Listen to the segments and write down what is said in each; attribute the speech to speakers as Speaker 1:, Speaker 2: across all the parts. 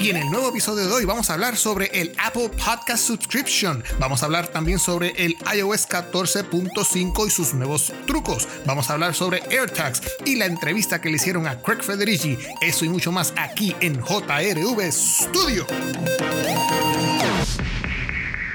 Speaker 1: Y en el nuevo episodio de hoy vamos a hablar sobre el Apple Podcast Subscription. Vamos a hablar también sobre el iOS 14.5 y sus nuevos trucos. Vamos a hablar sobre AirTags y la entrevista que le hicieron a Craig Federici. Eso y mucho más aquí en JRV Studio.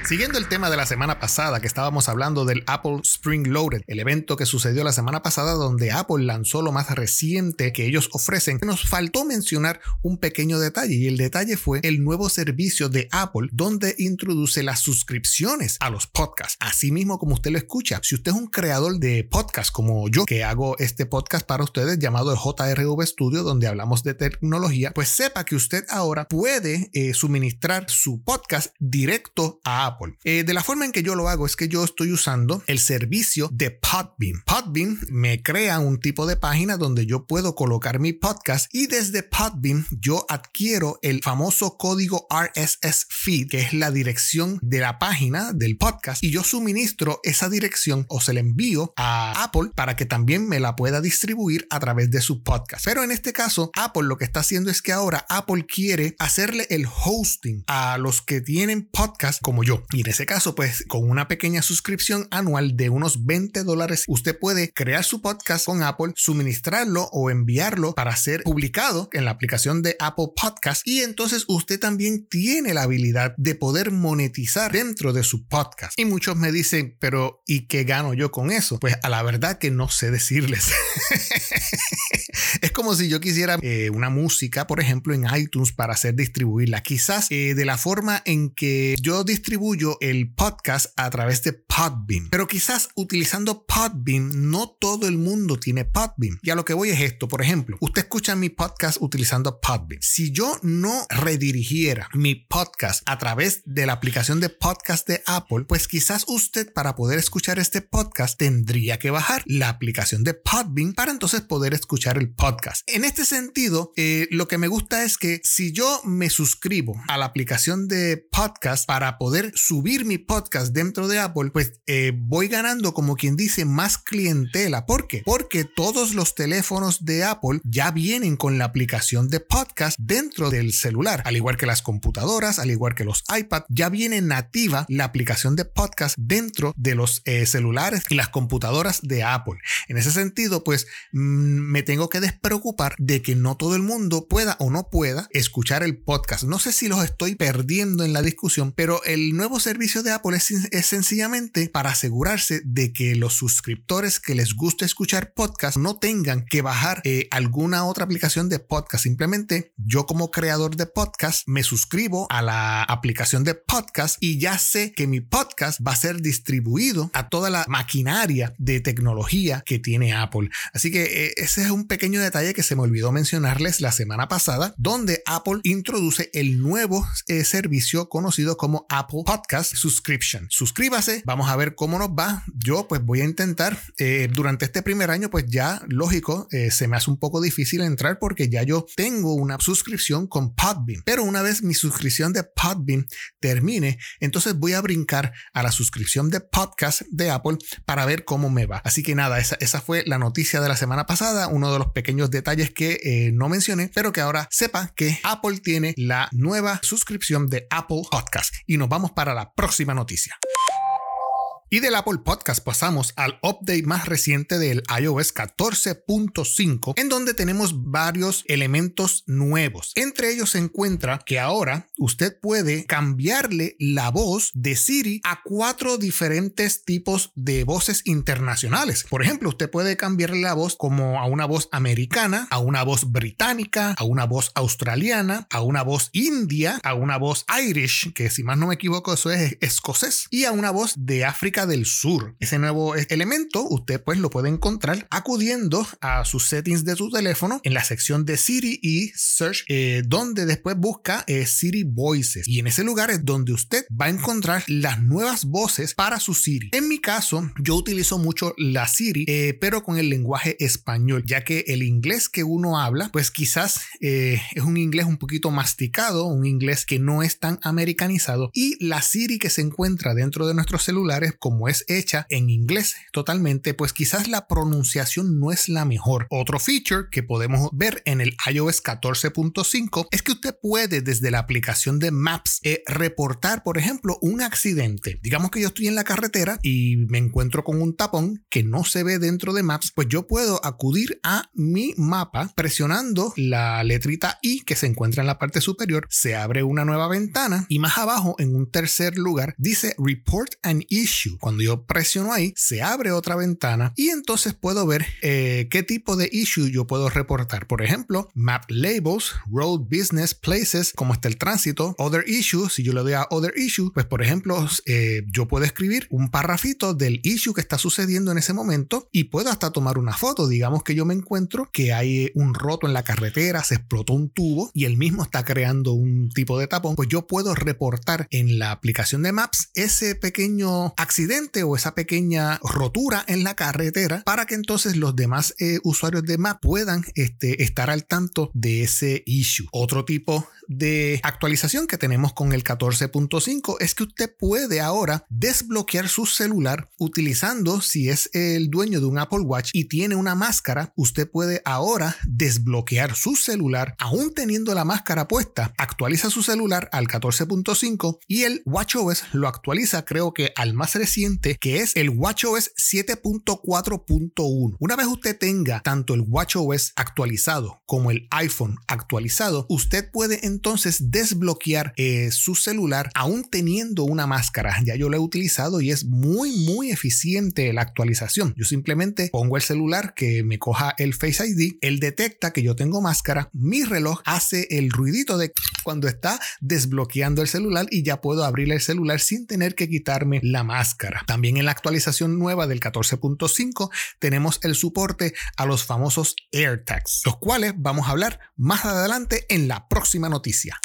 Speaker 1: Siguiendo el tema de la semana pasada, que estábamos hablando del Apple Spring Loaded, el evento que sucedió la semana pasada donde Apple lanzó lo más reciente que ellos ofrecen, nos faltó mencionar un pequeño detalle y el detalle fue el nuevo servicio de Apple donde introduce las suscripciones a los podcasts. Así mismo como usted lo escucha, si usted es un creador de podcast como yo, que hago este podcast para ustedes llamado el JRV Studio, donde hablamos de tecnología, pues sepa que usted ahora puede eh, suministrar su podcast directo a Apple. Eh, de la forma en que yo lo hago es que yo estoy usando el servicio de Podbean. Podbean me crea un tipo de página donde yo puedo colocar mi podcast y desde Podbean yo adquiero el famoso código RSS feed, que es la dirección de la página del podcast y yo suministro esa dirección o se la envío a Apple para que también me la pueda distribuir a través de su podcast. Pero en este caso, Apple lo que está haciendo es que ahora Apple quiere hacerle el hosting a los que tienen podcast como yo. Y en ese caso, pues con una pequeña suscripción anual de unos 20 dólares, usted puede crear su podcast con Apple, suministrarlo o enviarlo para ser publicado en la aplicación de Apple Podcast. Y entonces usted también tiene la habilidad de poder monetizar dentro de su podcast. Y muchos me dicen, pero ¿y qué gano yo con eso? Pues a la verdad que no sé decirles. es como si yo quisiera eh, una música, por ejemplo, en iTunes para hacer distribuirla. Quizás eh, de la forma en que yo distribuyo el podcast a través de Podbean. Pero quizás utilizando Podbean, no todo el mundo tiene Podbean. Y a lo que voy es esto. Por ejemplo, usted escucha mi podcast utilizando Podbean. Si yo no redirigiera mi podcast a través de la aplicación de podcast de Apple, pues quizás usted para poder escuchar este podcast tendría que bajar la aplicación de Podbean para entonces poder escuchar el podcast. En este sentido, eh, lo que me gusta es que si yo me suscribo a la aplicación de podcast para poder subir mi podcast dentro de Apple, pues eh, voy ganando como quien dice más clientela. ¿Por qué? Porque todos los teléfonos de Apple ya vienen con la aplicación de podcast dentro del celular, al igual que las computadoras, al igual que los iPad, ya viene nativa la aplicación de podcast dentro de los eh, celulares y las computadoras de Apple. En ese sentido, pues mm, me tengo que despreocupar de que no todo el mundo pueda o no pueda escuchar el podcast. No sé si los estoy perdiendo en la discusión, pero el nuevo servicio de Apple es, sencillamente para asegurarse de que los suscriptores que les gusta escuchar podcast no tengan que bajar eh, alguna otra aplicación de podcast. Simplemente yo como creador de podcast me suscribo a la aplicación de podcast y ya sé que mi podcast va a ser distribuido a toda la maquinaria de tecnología que tiene Apple. Así que eh, ese es un pequeño detalle que se me olvidó mencionarles la semana pasada, donde Apple introduce el nuevo eh, servicio conocido como Apple Podcast Subscription. Suscríbase, vamos a ver cómo nos va. Yo pues voy a intentar eh, durante este primer año, pues ya lógico, se me hace un poco difícil entrar porque ya yo tengo una suscripción con Podbean. Pero una vez mi suscripción de Podbean termine, entonces voy a brincar a la suscripción de podcast de Apple para ver cómo me va. Así que nada, esa, esa fue la noticia de la semana pasada, uno de los pequeños detalles que eh, no mencioné, pero que ahora sepa que Apple tiene la nueva suscripción de Apple Podcast. Y nos vamos para la próxima noticia. Y del Apple Podcast pasamos al update más reciente del iOS 14.5, en donde tenemos varios elementos nuevos. Entre ellos se encuentra que ahora usted puede cambiarle la voz de Siri a cuatro diferentes tipos de voces internacionales. Por ejemplo, usted puede cambiarle la voz como a una voz americana, a una voz británica, a una voz australiana, a una voz india, a una voz irish, que si más no me equivoco eso es escocés, y a una voz de África del Sur. Ese nuevo elemento usted pues lo puede encontrar acudiendo a sus settings de su teléfono en la sección de Siri y Search, eh, donde después busca eh, Siri Voices. Y en ese lugar es donde usted va a encontrar las nuevas voces para su Siri. En mi caso, yo utilizo mucho la Siri, eh, pero con el lenguaje español, ya que el inglés que uno habla, pues quizás es un inglés un poquito masticado, un inglés que no es tan americanizado. Y la Siri que se encuentra dentro de nuestros celulares, como es hecha en inglés totalmente, pues quizás la pronunciación no es la mejor. Otro feature que podemos ver en el iOS 14.5 es que usted puede desde la aplicación de Maps eh, reportar, por ejemplo, un accidente. Digamos que yo estoy en la carretera y me encuentro con un tapón que no se ve dentro de Maps, pues yo puedo acudir a mi mapa presionando la letrita I que se encuentra en la parte superior, se abre una nueva ventana y más abajo en un tercer lugar dice Report an Issue. Cuando yo presiono ahí, se abre otra ventana y entonces puedo ver eh, qué tipo de issue yo puedo reportar. Por ejemplo, Map Labels, Road Business, Places, como está el tránsito, Other Issue. Si yo le doy a Other Issue, pues por ejemplo, eh, yo puedo escribir un parrafito del issue que está sucediendo en ese momento y puedo hasta tomar una foto. Digamos que yo me encuentro que hay un roto en la carretera, se explotó un tubo y el mismo está creando un tipo de tapón, pues yo puedo reportar en la aplicación de Maps ese pequeño accidente o esa pequeña rotura en la carretera para que entonces los demás eh, usuarios de Maps puedan este, estar al tanto de ese issue. Otro tipo de actualización que tenemos con el 14.5 es que usted puede ahora desbloquear su celular utilizando, si es el dueño de un Apple Watch y tiene una máscara, usted puede ahora desbloquear su celular aún teniendo la máscara puesta. Actualiza su celular al 14.5 y el WatchOS lo actualiza creo que al más reciente que es el WatchOS 7.4.1. Una vez usted tenga tanto el WatchOS actualizado como el iPhone actualizado, usted puede entonces desbloquear eh, su celular aún teniendo una máscara. Ya yo lo he utilizado y es muy muy eficiente la actualización. Yo simplemente pongo el celular que me coja el Face ID, él detecta que yo tengo máscara, mi reloj hace el ruidito de cuando está desbloqueando el celular y ya puedo abrir el celular sin tener que quitarme la máscara. También en la actualización nueva del 14.5 tenemos el soporte a los famosos AirTags, los cuales vamos a hablar más adelante en la próxima noticia.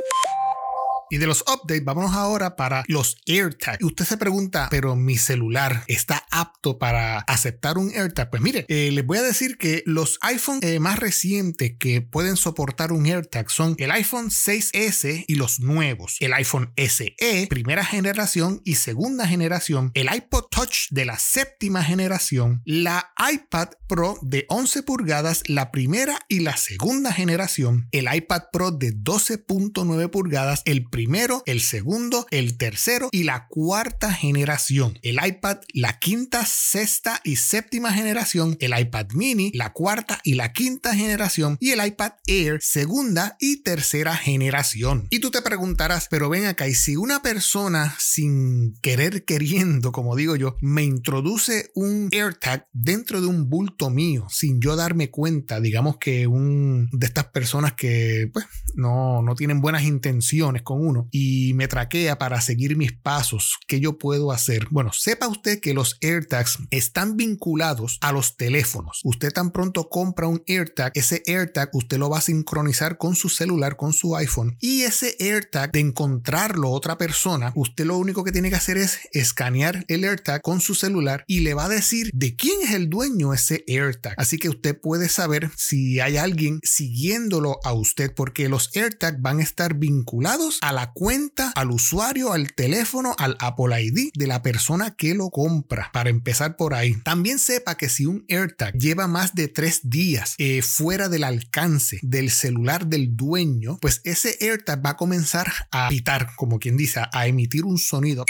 Speaker 1: Y de los updates, vámonos ahora para los AirTags. Usted se pregunta, pero mi celular está apto para aceptar un AirTag. Pues mire, eh, les voy a decir que los iPhone eh, más recientes que pueden soportar un AirTag son el iPhone 6S y los nuevos, el iPhone SE, primera generación y segunda generación, el iPod Touch de la séptima generación, la iPad Pro de 11 pulgadas, la primera y la segunda generación, el iPad Pro de 12.9 pulgadas, el primero, el segundo, el tercero y la cuarta generación. El iPad, la quinta, sexta y séptima generación. El iPad mini, la cuarta y la quinta generación. Y el iPad Air, segunda y tercera generación. Y tú te preguntarás, pero ven acá, y si una persona sin querer queriendo, como digo yo, me introduce un AirTag dentro de un bulto mío, sin yo darme cuenta, digamos que un de estas personas que pues no, no tienen buenas intenciones con y me traquea para seguir mis pasos, ¿qué yo puedo hacer? Bueno, sepa usted que los AirTags están vinculados a los teléfonos. Usted tan pronto compra un AirTag, ese AirTag usted lo va a sincronizar con su celular, con su iPhone y ese AirTag de encontrarlo otra persona, usted lo único que tiene que hacer es escanear el AirTag con su celular y le va a decir de quién es el dueño ese AirTag. Así que usted puede saber si hay alguien siguiéndolo a usted porque los AirTag van a estar vinculados a la cuenta, al usuario, al teléfono, al Apple ID de la persona que lo compra. Para empezar por ahí. También sepa que si un AirTag lleva más de tres días eh, fuera del alcance del celular del dueño, pues ese AirTag va a comenzar a pitar, como quien dice, a emitir un sonido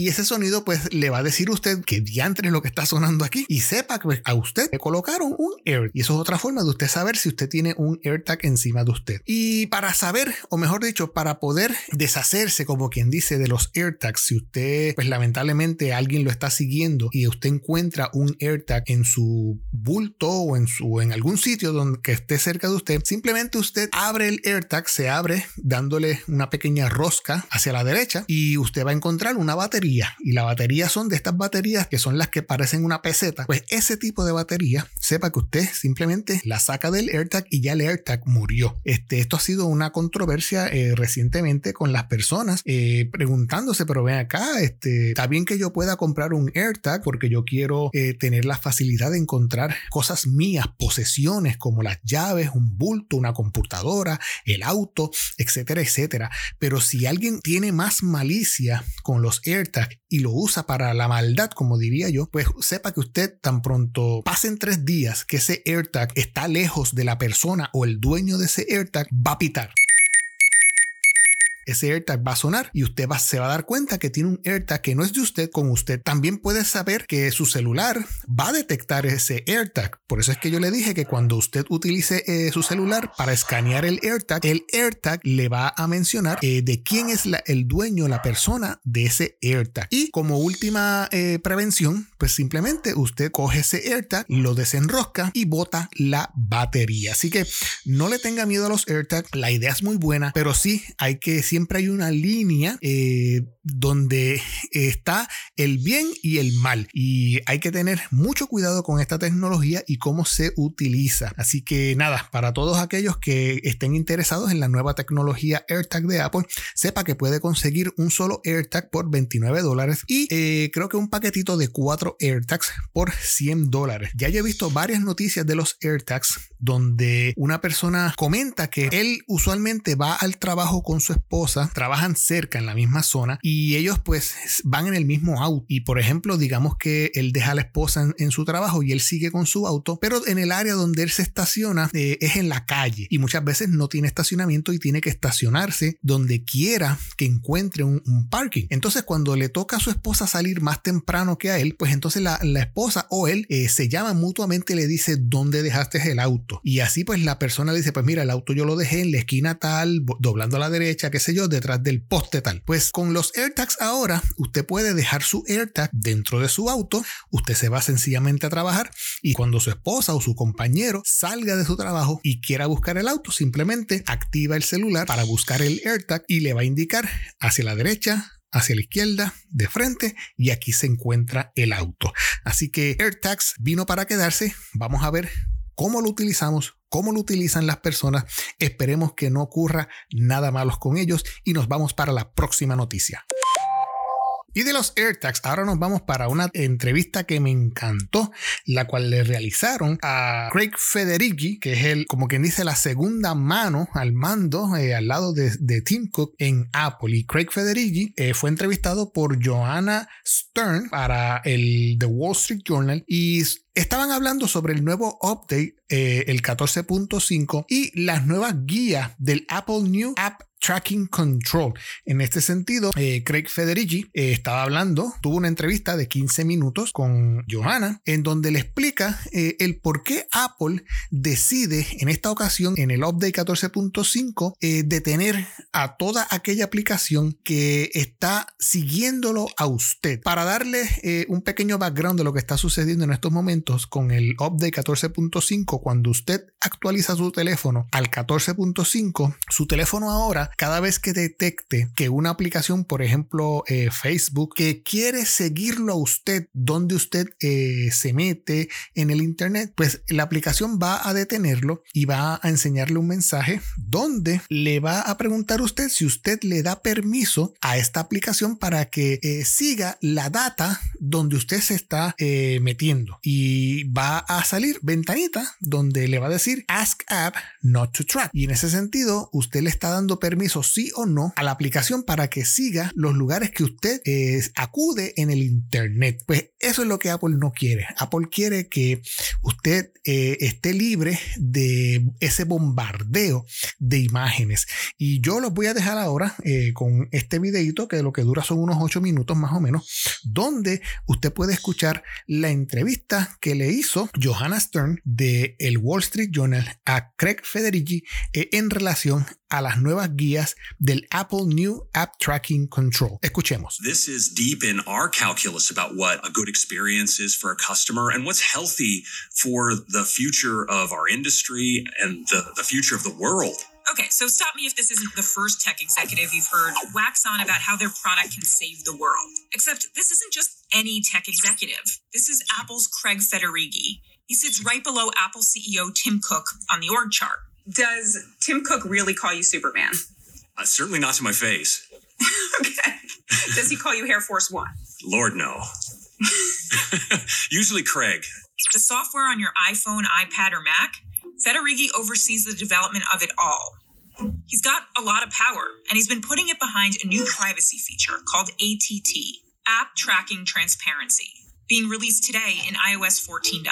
Speaker 1: y ese sonido pues le va a decir a usted que diantre lo que está sonando aquí y sepa que pues, a usted le colocaron un AirTag. Y eso es otra forma de usted saber si usted tiene un AirTag encima de usted. Y para saber, o mejor dicho, para poder deshacerse, como quien dice, de los AirTags, si usted pues lamentablemente alguien lo está siguiendo y usted encuentra un AirTag en su bulto o en, su, en algún sitio donde que esté cerca de usted, simplemente usted abre el AirTag, se abre dándole una pequeña rosca hacia la derecha y usted va a encontrar una batería y la batería son de estas baterías que son las que parecen una peseta, pues ese tipo de batería, sepa que usted simplemente la saca del AirTag y ya el AirTag murió. Este, esto ha sido una controversia eh, recientemente con las personas eh, preguntándose, pero ven acá, este, está bien que yo pueda comprar un AirTag porque yo quiero eh, tener la facilidad de encontrar cosas mías, posesiones como las llaves, un bulto, una computadora, el auto, etcétera, etcétera. Pero si alguien tiene más malicia con los AirTag y lo usa para la maldad, como diría yo, pues sepa que usted tan pronto pasen tres días que ese AirTag está lejos de la persona o el dueño de ese AirTag, va a pitar ese AirTag va a sonar y usted va, se va a dar cuenta que tiene un AirTag que no es de usted con usted. También puede saber que su celular va a detectar ese AirTag. Por eso es que yo le dije que cuando usted utilice eh, su celular para escanear el AirTag, el AirTag le va a mencionar eh, de quién es el dueño, la persona de ese AirTag. Y como última eh, prevención, pues simplemente usted coge ese AirTag, lo desenrosca y bota la batería. Así que no le tenga miedo a los AirTags. La idea es muy buena, pero sí hay que siempre hay una línea eh, donde está el bien y el mal. Y hay que tener mucho cuidado con esta tecnología y cómo se utiliza. Así que nada, para todos aquellos que estén interesados en la nueva tecnología AirTag de Apple, sepa que puede conseguir un solo AirTag por 29 dólares y eh, creo que un paquetito de 4 AirTags por 100 dólares. Ya he visto varias noticias de los AirTags donde una persona comenta que él usualmente va al trabajo con su esposa, trabajan cerca en la misma zona y ellos pues van en el mismo auto. Y por ejemplo, digamos que él deja a la esposa en, su trabajo y él sigue con su auto, pero en el área donde él se estaciona eh, es en la calle y muchas veces no tiene estacionamiento y tiene que estacionarse donde quiera que encuentre un, parking. Entonces cuando le toca a su esposa salir más temprano que a él, pues entonces la, esposa o él eh, se llaman mutuamente y le dice dónde dejaste el auto. Y así pues la persona le dice, pues mira, el auto yo lo dejé en la esquina tal, doblando a la derecha, qué sé yo, detrás del poste tal. Pues con los AirTags ahora, usted puede dejar su AirTag dentro de su auto, usted se va sencillamente a trabajar y cuando su esposa o su compañero salga de su trabajo y quiera buscar el auto, simplemente activa el celular para buscar el AirTag y le va a indicar hacia la derecha, hacia la izquierda, de frente, y aquí se encuentra el auto. Así que AirTags vino para quedarse. Vamos a ver cómo lo utilizamos, cómo lo utilizan las personas. Esperemos que no ocurra nada malo con ellos y nos vamos para la próxima noticia. Y de los AirTags, ahora nos vamos para una entrevista que me encantó, la cual le realizaron a Craig Federighi, que es el, como quien dice, la segunda mano al mando eh, al lado de, Tim Cook en Apple. Y Craig Federighi eh, fue entrevistado por Joanna Stern para el The Wall Street Journal y Estaban hablando sobre el nuevo update, eh, el 14.5, y las nuevas guías del Apple New App Tracking Control. En este sentido, eh, Craig Federici eh, estaba hablando, tuvo una entrevista de 15 minutos con Johanna, en donde le explica el por qué Apple decide en esta ocasión, en el update 14.5, detener a toda aquella aplicación que está siguiéndolo a usted. Para darle un pequeño background de lo que está sucediendo en estos momentos, con el update 14.5, cuando usted actualiza su teléfono al 14.5, su teléfono ahora, cada vez que detecte que una aplicación, por ejemplo eh, Facebook, que quiere seguirlo a usted donde usted eh, se mete en el Internet, pues la aplicación va a detenerlo y va a enseñarle un mensaje donde le va a preguntar a usted si usted le da permiso a esta aplicación para que eh, siga la data donde usted se está metiendo. Y y va a salir ventanita donde le va a decir Ask App Not to Track. Y en ese sentido, usted le está dando permiso sí o no a la aplicación para que siga los lugares que usted eh, acude en el Internet. Pues eso es lo que Apple no quiere. Apple quiere que usted eh, esté libre de ese bombardeo de imágenes. Y yo los voy a dejar ahora eh, con este videito que lo que dura son unos 8 minutos más o menos, donde usted puede escuchar la entrevista que le hizo Johanna Stern de el Wall Street Journal a Craig Federici eh, en relación a las nuevas guías del Apple New App Tracking Control. Escuchemos.
Speaker 2: This is deep in our calculus about what a good experience is for a customer and what's healthy for the future of our industry and the, the future of the world.
Speaker 3: Okay, so stop me if this isn't the first tech executive you've heard wax on about how their product can save the world. Except this isn't just any tech executive. This is Apple's Craig Federighi. He sits right below Apple CEO Tim Cook on the org chart. Does Tim Cook really call you Superman?
Speaker 2: Uh, certainly not to my face.
Speaker 3: okay. Does he call you Air Force One?
Speaker 2: Lord, no. Usually Craig.
Speaker 3: The software on your iPhone, iPad, or Mac, Federighi oversees the development of it all. He's got a lot of power, and he's been putting it behind a new privacy feature called ATT App Tracking Transparency, being released today in iOS 14.5.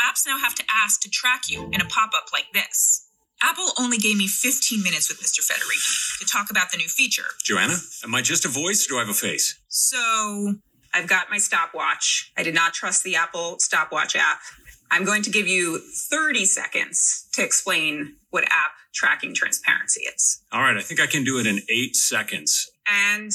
Speaker 3: Apps now have to ask to track you in a pop up like this. Apple only gave me 15 minutes with Mr. Federici to talk about the new feature.
Speaker 2: Joanna, am I just a voice or do I have a face?
Speaker 3: So,
Speaker 4: I've got my stopwatch. I did not trust the Apple stopwatch app. I'm going to give you 30 seconds to explain what app tracking transparency is.
Speaker 2: All right, I think I can do it in eight seconds.
Speaker 4: And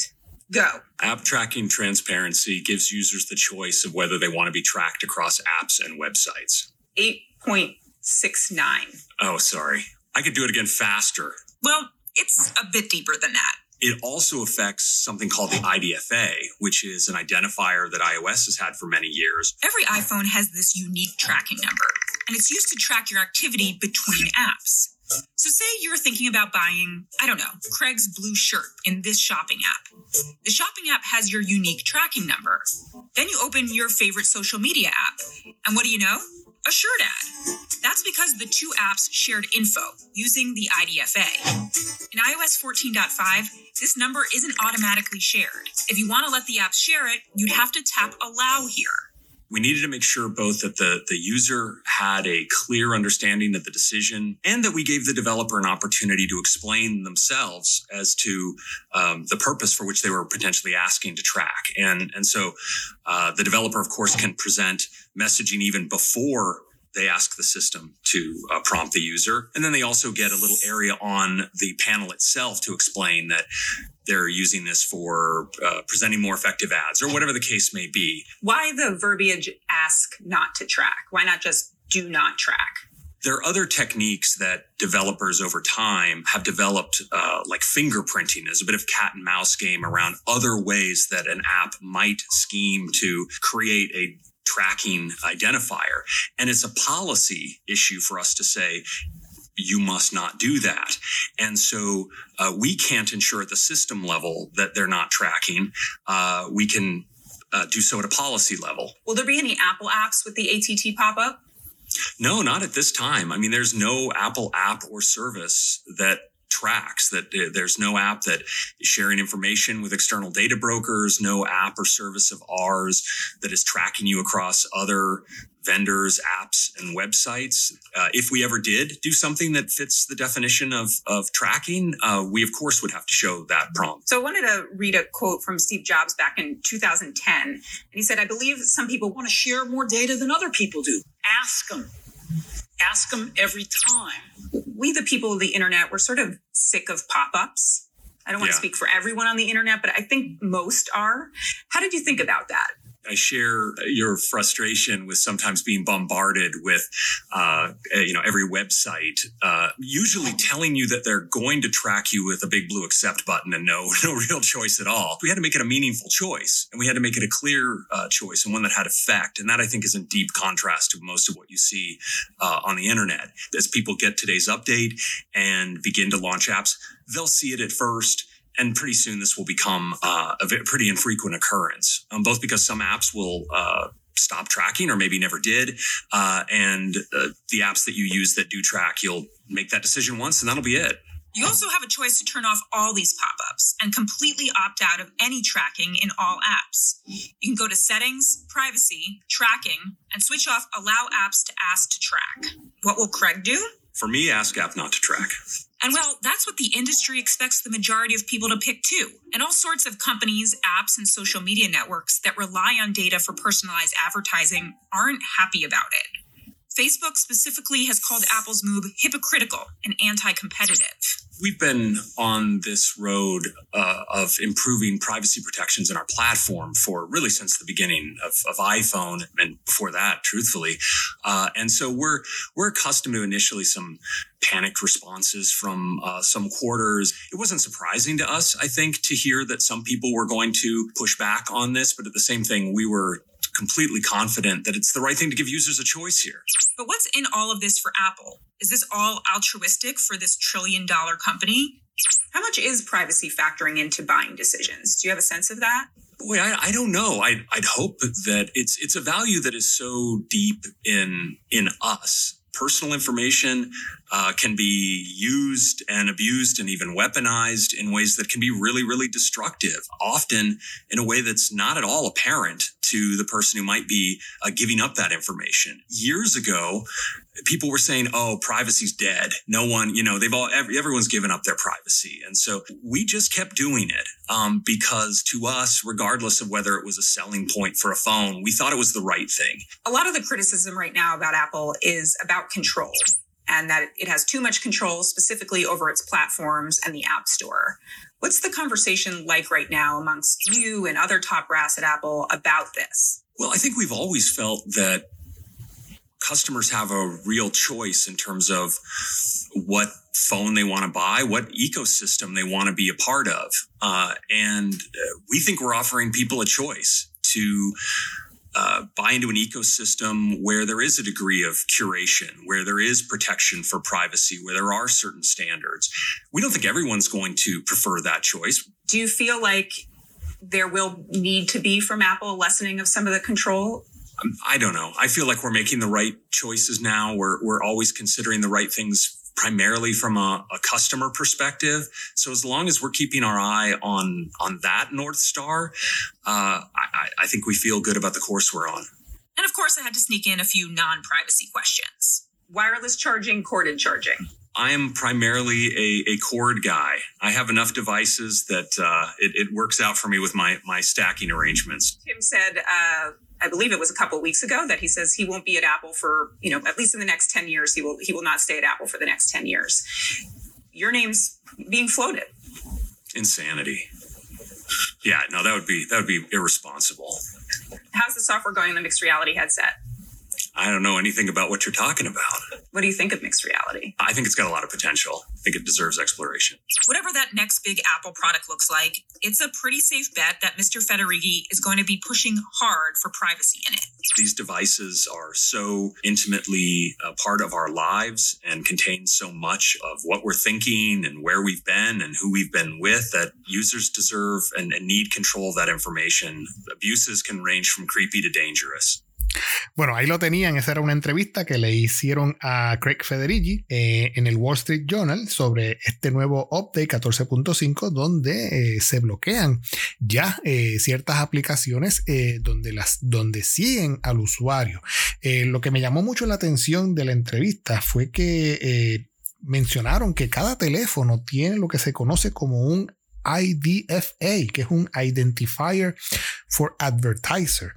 Speaker 4: go.
Speaker 2: App tracking transparency gives users the choice of whether they want to be tracked across apps and websites.
Speaker 4: 8.69.
Speaker 2: Oh, sorry. I could do it again faster.
Speaker 3: well, it's a bit deeper than that.
Speaker 2: It also affects something called the IDFA, which is an identifier that iOS has had for many years.
Speaker 3: Every iPhone has this unique tracking number, and it's used to track your activity between apps. So, say you're thinking about buying, I don't know, Craig's blue shirt in this shopping app. The shopping app has your unique tracking number. Then you open your favorite social media app, and what do you know? A shirt ad. That's because the two apps shared info using the IDFA. In iOS 14.5, this number isn't automatically shared. If you want to let the apps share it, you'd have to tap allow here.
Speaker 2: We needed to make sure both that the, the user had a clear understanding of the decision and that we gave the developer an opportunity to explain themselves as to um, the purpose for which they were potentially asking to track. And, and so uh, the developer, of course, can present messaging even before they ask the system to uh, prompt the user. And then they also get a little area on the panel itself to explain that they're using this for uh, presenting more effective ads or whatever the case may be.
Speaker 4: Why the verbiage ask not to track? Why not just do not track?
Speaker 2: There are other techniques that developers over time have developed, uh, like fingerprinting as a bit of cat and mouse game around other ways that an app might scheme to create a tracking identifier. And it's a policy issue for us to say, you must not do that. And so uh, we can't ensure at the system level that they're not tracking. Uh, we can uh, do so at a policy level.
Speaker 4: Will there be any Apple apps with the ATT pop up?
Speaker 2: No, not at this time. I mean, there's no Apple app or service that tracks that there's no app that is sharing information with external data brokers no app or service of ours that is tracking you across other vendors apps and websites uh, if we ever did do something that fits the definition of, of tracking uh, we of course would have to show that prompt
Speaker 4: So I wanted to read a quote from Steve Jobs back in 2010. And he said, I believe some people want to share more data than other people do.
Speaker 5: Ask them. Ask them every time.
Speaker 4: We, the people of the internet, we're sort of sick of pop ups. I don't want
Speaker 2: Yeah.
Speaker 4: to speak for everyone on the internet, but I think most are. How did you think about that?
Speaker 2: I share your frustration with sometimes being bombarded with, uh, you know, every website, uh, usually telling you that they're going to track you with a big blue accept button and no, no real choice at all. We had to make it a meaningful choice and we had to make it a clear uh, choice and one that had effect. And that I think is in deep contrast to most of what you see uh, on the internet. As people get today's update and begin to launch apps, they'll see it at first and pretty soon this will become uh, a pretty infrequent occurrence, um, both because some apps will uh, stop tracking or maybe never did, uh, and uh, the apps that you use that do track, you'll make that decision once and that'll be it.
Speaker 3: You also have a choice to turn off all these pop ups and completely opt out of any tracking in all apps. You can go to Settings, Privacy, Tracking, and switch off Allow Apps to Ask to Track. What will Craig do?
Speaker 2: For me, ask app not to track.
Speaker 3: And well, that's what the industry expects the majority of people to pick too. And all sorts of companies, apps, and social media networks that rely on data for personalized advertising aren't happy about it. Facebook specifically has called Apple's move hypocritical and anti competitive.
Speaker 2: We've been on this road uh, of improving privacy protections in our platform for really since the beginning of, of iPhone and before that, truthfully. Uh, and so we're we're accustomed to initially some panicked responses from uh, some quarters. It wasn't surprising to us, I think, to hear that some people were going to push back on this, but at the same thing, we were completely confident that it's the right thing to give users a choice here.
Speaker 3: But what's in all of this for Apple? Is this all altruistic for this trillion dollar company?
Speaker 4: How much is privacy factoring into buying decisions? Do you have a sense of that?
Speaker 2: Boy, I, I don't know. I, I'd hope that it's it's a value that is so deep in in us. Personal information uh, can be used and abused and even weaponized in ways that can be really, really destructive, often in a way that's not at all apparent to the person who might be uh, giving up that information. Years ago, people were saying, "Oh, privacy's dead. No one, you know, they've all every, everyone's given up their privacy," and so we just kept doing it um, because to us, regardless of whether it was a selling point for a phone, we thought it was the right thing.
Speaker 4: A lot of the criticism right now about Apple is about control and that it has too much control specifically over its platforms and the App Store. What's the conversation like right now amongst you and other top brass at Apple about this?
Speaker 2: Well, I think we've always felt that customers have a real choice in terms of what phone they want to buy, what ecosystem they want to be a part of. Uh, and uh, we think we're offering people a choice to uh, buy into an ecosystem where there is a degree of curation, where there is protection for privacy, where there are certain standards. We don't think everyone's going to prefer that choice.
Speaker 4: Do you feel like there will need to be from Apple lessening of some of the control?
Speaker 2: Um, I don't know. I feel like we're making the right choices now. We're we're always considering the right things primarily from a, a, customer perspective. So as long as we're keeping our eye on on that north star, uh, I, I think we feel good about the course we're on.
Speaker 3: And of course, I had to sneak in a few non-privacy questions.
Speaker 4: Wireless charging, corded charging.
Speaker 2: I am primarily a, a cord guy. I have enough devices that uh, it, it, works out for me with my my stacking arrangements.
Speaker 4: Tim said uh, I believe it was a couple weeks ago that he says he won't be at Apple for, you know, at least in the next 10 years, he will he will not stay at Apple for the next 10 years. Your name's being floated.
Speaker 2: Insanity. Yeah, no, that would be that would be irresponsible.
Speaker 4: How's the software going on the mixed reality headset?
Speaker 2: I don't know anything about what you're talking about.
Speaker 4: What do you think of mixed reality?
Speaker 2: I think it's got a lot of potential. I think it deserves exploration.
Speaker 3: Whatever that next big Apple product looks like, it's a pretty safe bet that Mr. Federighi is going to be pushing hard for privacy in it.
Speaker 2: These devices are so intimately a part of our lives and contain so much of what we're thinking and where we've been and who we've been with that users deserve and, and need control of that information. Abuses can range from creepy to dangerous.
Speaker 1: Bueno, ahí lo tenían. Esa era una entrevista que le hicieron a Craig Federighi eh, en el Wall Street Journal sobre este nuevo update 14.5 donde eh, se bloquean ya eh, ciertas aplicaciones donde, las, donde siguen al usuario. lo que me llamó mucho la atención de la entrevista fue que mencionaron que cada teléfono tiene lo que se conoce como un IDFA, que es un Identifier for Advertiser.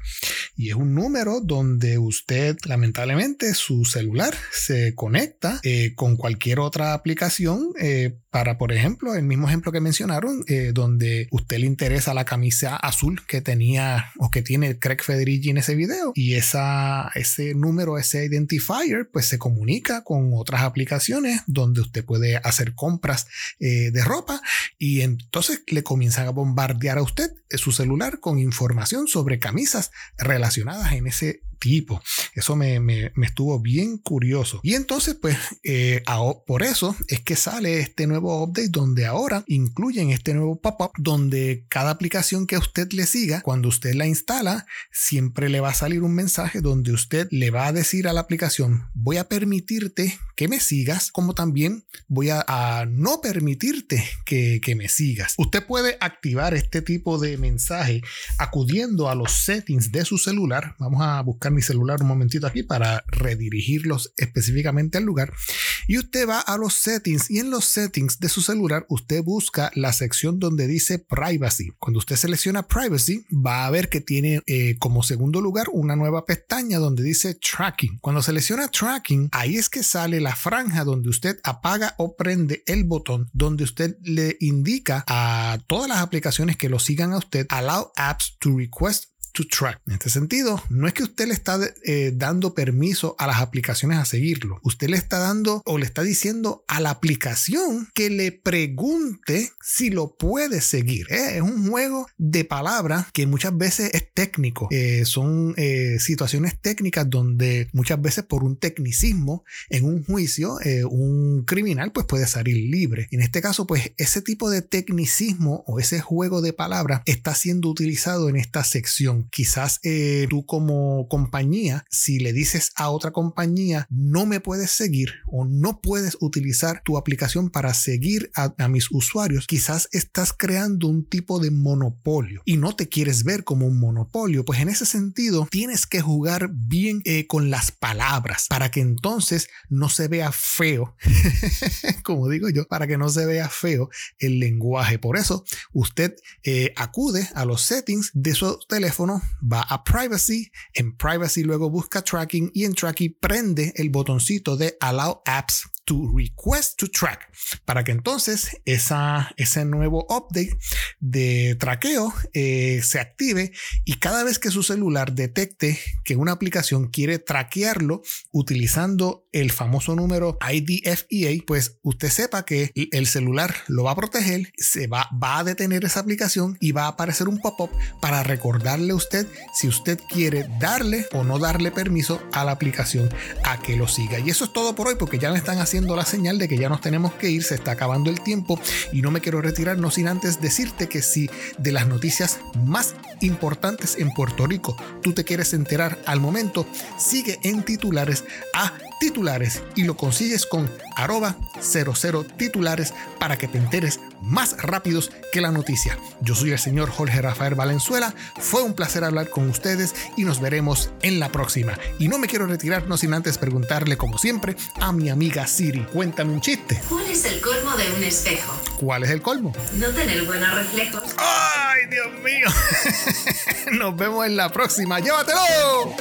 Speaker 1: Y es un número donde usted, lamentablemente, su celular se conecta eh, con cualquier otra aplicación eh, para, por ejemplo, el mismo ejemplo que mencionaron, eh, donde usted le interesa la camisa azul que tenía o que tiene Craig Federici en ese video. Y esa, ese número, ese identifier, pues se comunica con otras aplicaciones donde usted puede hacer compras de ropa y entonces le comienzan a bombardear a usted su celular con información sobre camisas relacionadas en ese tipo. Eso me, estuvo bien curioso. Y entonces, pues, eh, por eso es que sale este nuevo update donde ahora incluyen este nuevo pop-up donde cada aplicación que a usted le siga, cuando usted la instala, siempre le va a salir un mensaje donde usted le va a decir a la aplicación, voy a permitirte que me sigas, como también voy a, no permitirte que, que me sigas. Usted puede activar este tipo de mensaje acudiendo a los settings de su celular. Vamos a buscar mi celular un momentito aquí para redirigirlos específicamente al lugar. Y usted va a los settings y en los settings de su celular usted busca la sección donde dice privacy. Cuando usted selecciona privacy va a ver que tiene eh, como segundo lugar una nueva pestaña donde dice tracking. Cuando selecciona tracking, ahí es que sale la franja donde usted apaga o prende el botón donde usted le indica a todas las aplicaciones que lo sigan a usted allow apps to request En este sentido, no es que usted le está eh, dando permiso a las aplicaciones a seguirlo. Usted le está dando o le está diciendo a la aplicación que le pregunte si lo puede seguir. Eh, es un juego de palabras que muchas veces es técnico. Eh, son situaciones técnicas donde muchas veces por un tecnicismo en un juicio, un criminal pues puede salir libre. En este caso, pues ese tipo de tecnicismo o ese juego de palabras está siendo utilizado en esta sección Quizás eh, tú como compañía, si le dices a otra compañía, no me puedes seguir o no puedes utilizar tu aplicación para seguir a, mis usuarios, quizás estás creando un tipo de monopolio y no te quieres ver como un monopolio. Pues en ese sentido, tienes que jugar bien eh, con las palabras para que entonces no se vea feo, como digo yo, para que no se vea feo el lenguaje. Por eso, usted eh, acude a los settings de su teléfono, va a privacy, en privacy luego busca tracking y en tracking prende el botoncito de allow apps to request to track para que entonces esa, ese nuevo update de traqueo eh, se active y cada vez que su celular detecte que una aplicación quiere traquearlo utilizando el famoso número IDFEA, pues usted sepa que el celular lo va a proteger, se va, va a detener esa aplicación y va a aparecer un pop-up para recordarle a usted si usted quiere darle o no darle permiso a la aplicación a que lo siga. Y eso es todo por hoy porque ya me están haciendo la señal de que ya nos tenemos que ir, se está acabando el tiempo y no me quiero retirar no sin antes decirte que si de las noticias más importantes en Puerto Rico tú te quieres enterar al momento, sigue en titulares a titulares y lo consigues con arroba 00 titulares para que te enteres más rápidos que la noticia. Yo soy el señor Jorge Rafael Valenzuela, fue un placer hablar con ustedes y nos veremos en la próxima. Y no me quiero retirar no sin antes preguntarle como siempre a mi amiga Siri, cuéntame un chiste.
Speaker 6: ¿Cuál es el colmo de un espejo?
Speaker 1: ¿Cuál es el colmo?
Speaker 6: No tener buenos reflejos.
Speaker 1: ¡Ay, Dios mío! nos vemos en la próxima. ¡Llévatelo!